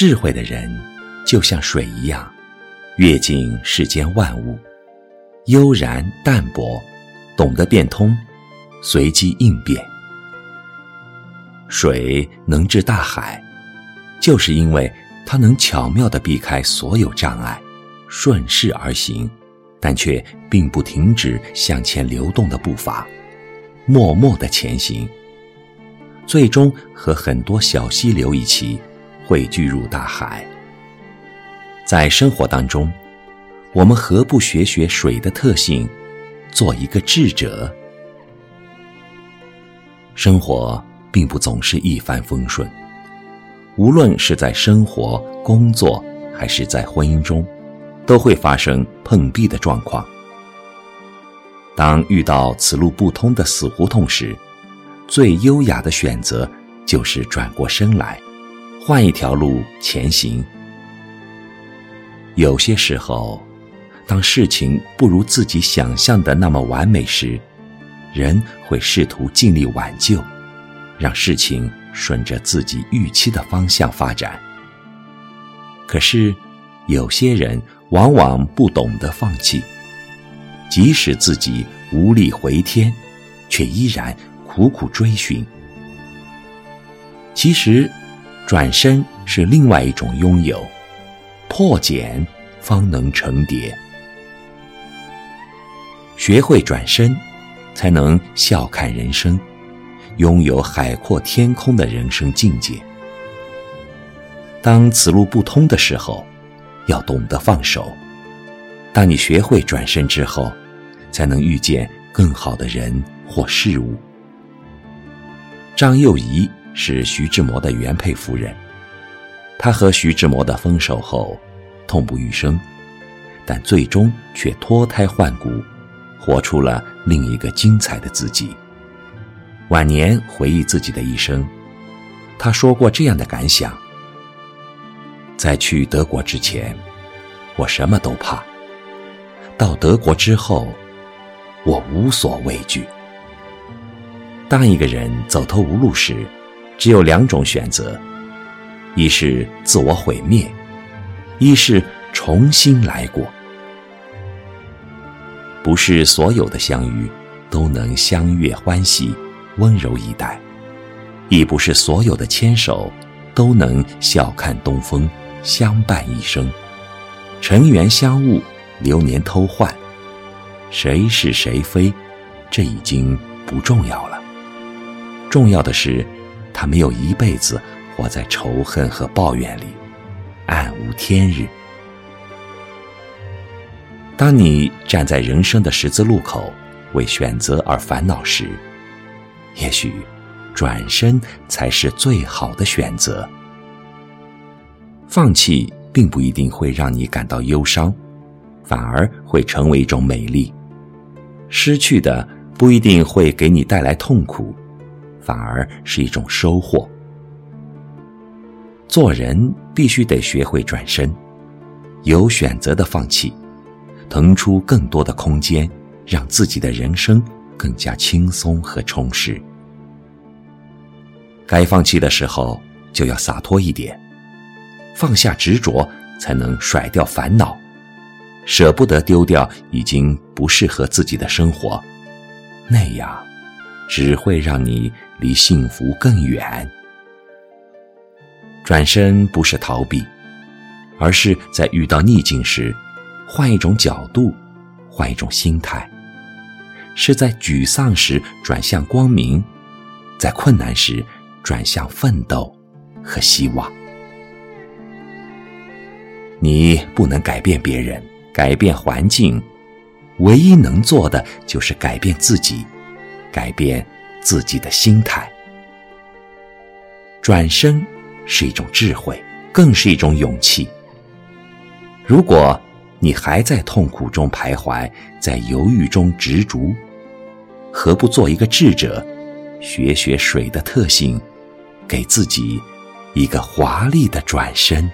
智慧的人就像水一样，阅尽世间万物，悠然淡泊，懂得变通，随机应变。水能治大海，就是因为它能巧妙地避开所有障碍，顺势而行，但却并不停止向前流动的步伐，默默地前行，最终和很多小溪流一起汇聚入大海。在生活当中，我们何不学学水的特性，做一个智者？生活。并不总是一帆风顺，无论是在生活、工作，还是在婚姻中，都会发生碰壁的状况。当遇到此路不通的死胡同时，最优雅的选择就是转过身来，换一条路前行。有些时候，当事情不如自己想象的那么完美时，人会试图尽力挽救。让事情顺着自己预期的方向发展。可是，有些人往往不懂得放弃，即使自己无力回天，却依然苦苦追寻。其实，转身是另外一种拥有，破茧方能成蝶。学会转身，才能笑看人生。拥有海阔天空的人生境界。当此路不通的时候，要懂得放手。当你学会转身之后，才能遇见更好的人或事物。张幼仪是徐志摩的原配夫人，她和徐志摩的分手后，痛不欲生，但最终却脱胎换骨，活出了另一个精彩的自己。晚年回忆自己的一生，他说过这样的感想：在去德国之前，我什么都怕；到德国之后，我无所畏惧。当一个人走投无路时，只有两种选择：一是自我毁灭，一是重新来过。不是所有的相遇都能相悦欢喜。温柔以待，亦不是所有的牵手都能笑看东风，相伴一生。尘缘相误，流年偷换，谁是谁非，这已经不重要了。重要的是，他没有一辈子活在仇恨和抱怨里，暗无天日。当你站在人生的十字路口，为选择而烦恼时，也许，转身才是最好的选择。放弃并不一定会让你感到忧伤，反而会成为一种美丽。失去的不一定会给你带来痛苦，反而是一种收获。做人必须得学会转身，有选择的放弃，腾出更多的空间，让自己的人生更加轻松和充实。该放弃的时候，就要洒脱一点，放下执着，才能甩掉烦恼，舍不得丢掉已经不适合自己的生活，那样只会让你离幸福更远。转身不是逃避，而是在遇到逆境时，换一种角度，换一种心态，是在沮丧时转向光明，在困难时。转向奋斗和希望。你不能改变别人，改变环境，唯一能做的就是改变自己，改变自己的心态。转身是一种智慧，更是一种勇气。如果你还在痛苦中徘徊，在犹豫中执着，何不做一个智者，学学水的特性？给自己一个华丽的转身。